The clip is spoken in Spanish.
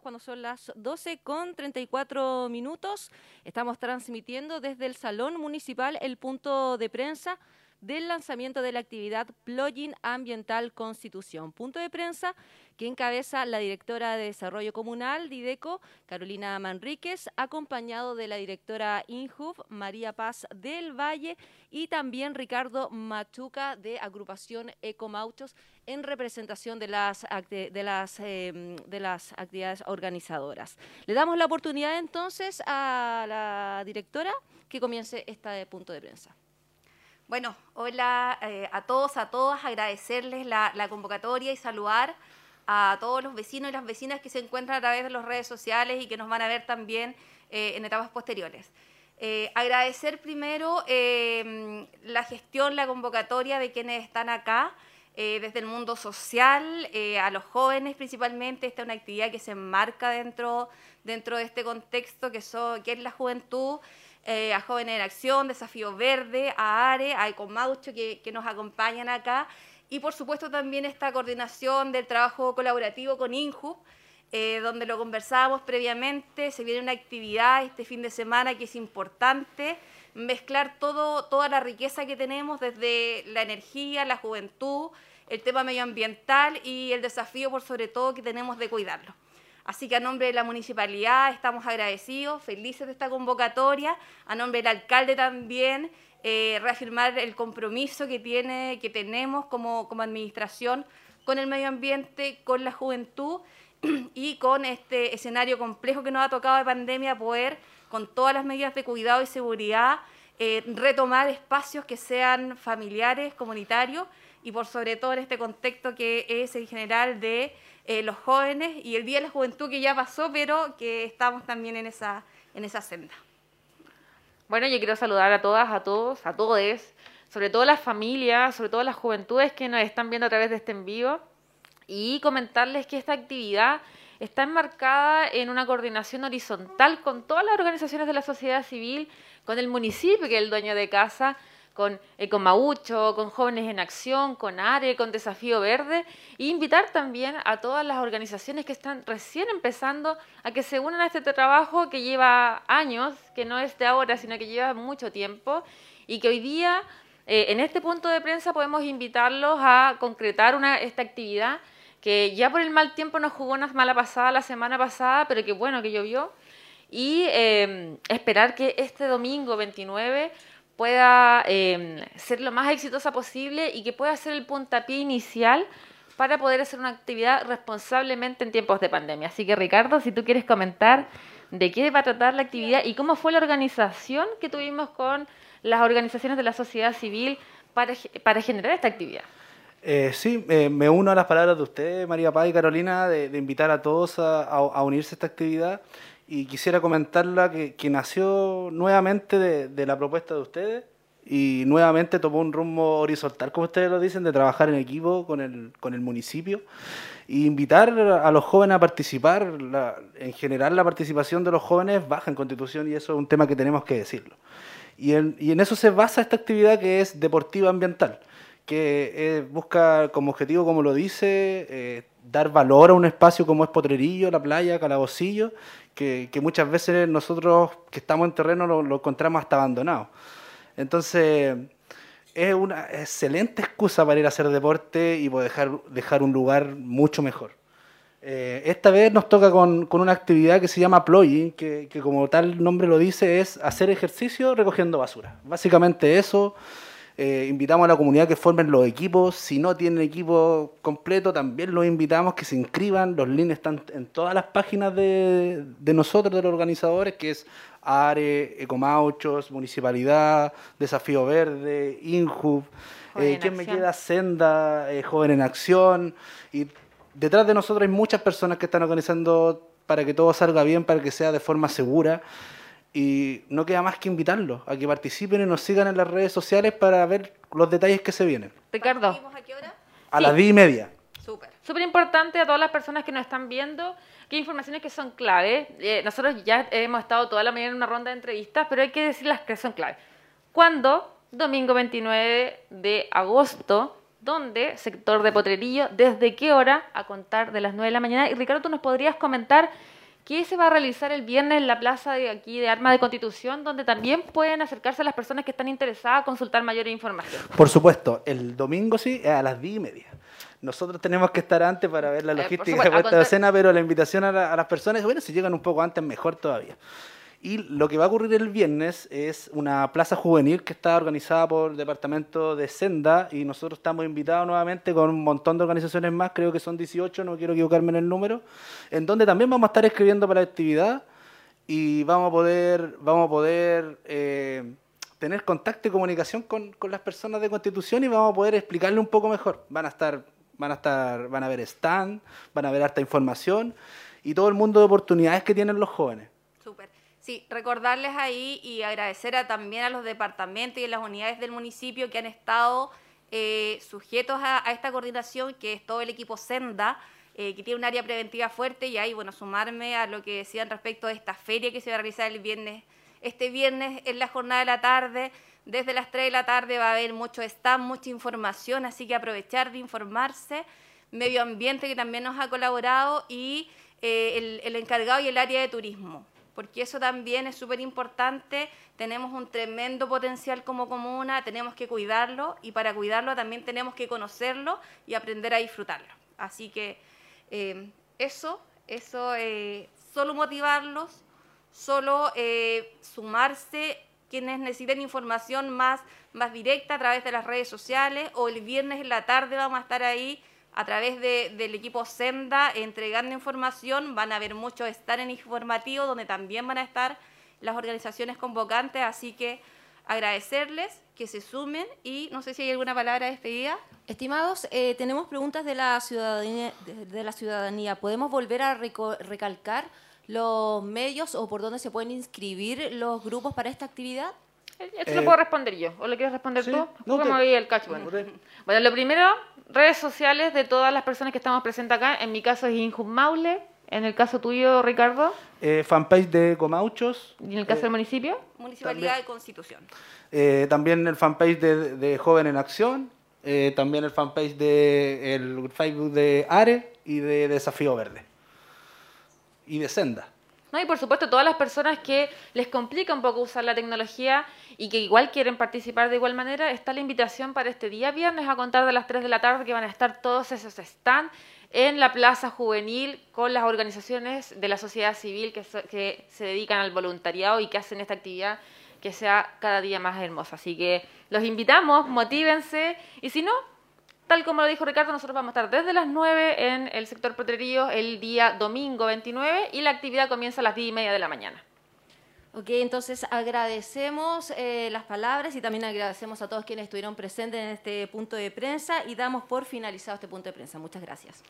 cuando son las 12 con 34 minutos. Estamos transmitiendo desde el Salón Municipal el punto de prensa del lanzamiento de la actividad Plugin Ambiental Constitución. Punto de prensa que encabeza la directora de Desarrollo Comunal, Dideco, Carolina Manríquez, acompañado de la directora INJUV, María Paz del Valle, y también Ricardo Machuca de Agrupación Ecomauchos, en representación de las, de, las, em, de las actividades organizadoras. Le damos la oportunidad entonces a la directora que comience este punto de prensa. Bueno, hola eh, a todos, a todas, agradecerles la, la convocatoria y saludar a todos los vecinos y las vecinas que se encuentran a través de las redes sociales y que nos van a ver también eh, en etapas posteriores. Eh, agradecer primero em, la gestión, la convocatoria de quienes están acá, eh, desde el mundo social, a los jóvenes principalmente. Esta es una actividad que se enmarca dentro, dentro de este contexto que, que es la juventud. a Jóvenes en Acción, Desafío Verde, a ARE, a Ecomaucho que, que nos acompañan acá y por supuesto también esta coordinación del trabajo colaborativo con INJUB, eh, donde lo conversábamos previamente, se viene una actividad este fin de semana que es importante, mezclar todo, toda la riqueza que tenemos desde la energía, la juventud, el tema medioambiental y el desafío por sobre todo que tenemos de cuidarlo. Así que a nombre de la municipalidad estamos agradecidos, felices de esta convocatoria, a nombre del alcalde también, eh, reafirmar el compromiso que, tiene, que tenemos como, como administración con el medio ambiente, con la juventud y con este escenario complejo que nos ha tocado de pandemia, poder, con todas las medidas de cuidado y seguridad, eh, retomar espacios que sean familiares, comunitarios y por sobre todo en este contexto que es en general de eh, los jóvenes y el Día de la Juventud que ya pasó, pero que estamos también en esa, en esa senda. Bueno, yo quiero saludar a todas, a todos, a todos, sobre todo las familias, sobre todo las juventudes que nos están viendo a través de este envío y comentarles que esta actividad está enmarcada en una coordinación horizontal con todas las organizaciones de la sociedad civil, con el municipio, que es el dueño de casa, con Ecomaucho, con Jóvenes en Acción, con ARE, con Desafío Verde, e invitar también a todas las organizaciones que están recién empezando a que se unan a este trabajo que lleva años, que no es de ahora, sino que lleva mucho tiempo, y que hoy día, eh, en este punto de prensa, podemos invitarlos a concretar una, esta actividad que ya por el mal tiempo nos jugó una mala pasada la semana pasada, pero que bueno que llovió, y eh, esperar que este domingo 29 pueda em, ser lo más exitosa posible y que pueda ser el puntapié inicial para poder hacer una actividad responsablemente en tiempos de pandemia. Así que Ricardo, si tú quieres comentar de qué va a tratar la actividad y cómo fue la organización que tuvimos con las organizaciones de la sociedad civil para generar esta actividad. Eh, sí, eh, me uno a las palabras de ustedes, María Paz y Carolina, de, invitar a todos a, unirse a esta actividad y quisiera comentarla que, nació nuevamente de, la propuesta de ustedes y nuevamente tomó un rumbo horizontal, como ustedes lo dicen, de trabajar en equipo con el, con el municipio e invitar a los jóvenes a participar. en general la participación de los jóvenes baja en Constitución y eso es un tema que tenemos que decirlo. Y y en eso se basa esta actividad que es deportiva ambiental, que eh, busca como objetivo, como lo dice, eh, dar valor a un espacio como es Potrerillo, la playa, Calabocillo, que, muchas veces nosotros que estamos en terreno lo, encontramos hasta abandonado. Entonces, es una excelente excusa para ir a hacer deporte y dejar, dejar un lugar mucho mejor. Eh, esta vez nos toca con, con, una actividad que se llama ploying, que, que como tal nombre lo dice, es hacer ejercicio recogiendo basura. Básicamente eso. Eh, invitamos a la comunidad que formen los equipos. Si no tienen equipo completo, también los invitamos que se inscriban. Los links están en todas las páginas de, de nosotros, de los organizadores, que es ARE, Ecomauchos, Municipalidad, Desafío Verde, INJUB, eh, ¿quién me queda? Senda, eh, Joven en Acción. Y detrás de nosotros hay muchas personas que están organizando para que todo salga bien, para que sea de forma segura. Y no queda más que invitarlos a que participen y nos sigan en las redes sociales para ver los detalles que se vienen. Ricardo. ¿A qué hora? A las 10 y media. Súper. Súper importante a todas las personas que nos están viendo, qué informaciones que son clave. Eh, nosotros ya hemos estado toda la mañana en una ronda de entrevistas, pero hay que decir las que son clave. ¿Cuándo? Domingo 29 de agosto ¿Dónde? Sector de Potrerillo. ¿Desde qué hora? A contar de las 9 de la mañana. Y Ricardo, ¿tú nos podrías comentar qué se va a realizar el viernes en la plaza de aquí de Armas de Constitución, donde también pueden acercarse las personas que están interesadas a consultar mayor información? Por supuesto, el domingo sí, a las 10 y media. Nosotros tenemos que estar antes para ver la Eh, logística supuesto, de a puesta de contar- cena, pero la invitación a, la- a las personas, bueno, si llegan un poco antes, mejor todavía. Y lo que va a ocurrir el viernes es una plaza juvenil que está organizada por el departamento de Senda y nosotros estamos invitados nuevamente con un montón de organizaciones más, creo que son 18, no quiero equivocarme en el número, en donde también vamos a estar escribiendo para la actividad y vamos a poder, vamos a poder eh, tener contacto y comunicación con, con las personas de Constitución y vamos a poder explicarle un poco mejor. Van a estar, van a estar, van a ver stand, van a ver harta información y todo el mundo de oportunidades que tienen los jóvenes. Sí, recordarles ahí y agradecer a, también a los departamentos y a las unidades del municipio que han estado eh, sujetos a, a esta coordinación, que es todo el equipo Senda, eh, que tiene un área preventiva fuerte y ahí, bueno, sumarme a lo que decían respecto de esta feria que se va a realizar el viernes. Este viernes en la jornada de la tarde, desde las 3 de la tarde va a haber mucho stand, mucha información, así que aprovechar de informarse. Medio Ambiente que también nos ha colaborado y eh, el, el encargado y el área de turismo porque eso también es súper importante. Tenemos un tremendo potencial como comuna, tenemos que cuidarlo y para cuidarlo también tenemos que conocerlo y aprender a disfrutarlo. Así que eh, eso, eso, eh, solo motivarlos, solo eh, sumarse quienes necesiten información más, más directa a través de las redes sociales o el viernes en la tarde vamos a estar ahí a través de- del equipo Senda entregando información. Van a haber muchos estar en informativo donde también van a estar las organizaciones convocantes, así que agradecerles que se sumen y no sé si hay alguna palabra de despedida. Estimados, eh, tenemos preguntas de la ciudadanía. De, la ciudadanía. ¿Podemos volver a recalcar los medios o por dónde se pueden inscribir los grupos para esta actividad? Esto Eh, lo puedo responder yo. ¿O lo quieres responder sí, tú? no, te- ahí el catch. Bueno. Bueno, lo primero, redes sociales de todas las personas que estamos presentes acá. En mi caso es Injun Maule. En el caso tuyo, Ricardo. eh, fanpage de Comauchos, Y en el caso del municipio. Municipalidad También. de Constitución. eh, también el fanpage de, de Joven en Acción, eh, también el fanpage de el Facebook de Are y de Desafío Verde. Y de Senda. ¿No? Y por supuesto, todas las personas que les complica un poco usar la tecnología y que igual quieren participar de igual manera, está la invitación para este día viernes a contar de las 3 de la tarde que van a estar todos esos stands en la Plaza Juvenil con las organizaciones de la sociedad civil que, que se dedican al voluntariado y que hacen esta actividad que sea cada día más hermosa. Así que los invitamos, motívense y si no, Tal como lo dijo Ricardo, nosotros vamos a estar desde las 9 en el sector Potrerillos el día domingo 29 y la actividad comienza a las 10 y media de la mañana. Ok, entonces agradecemos eh, las palabras y también agradecemos a todos quienes estuvieron presentes en este punto de prensa y damos por finalizado este punto de prensa. Muchas gracias.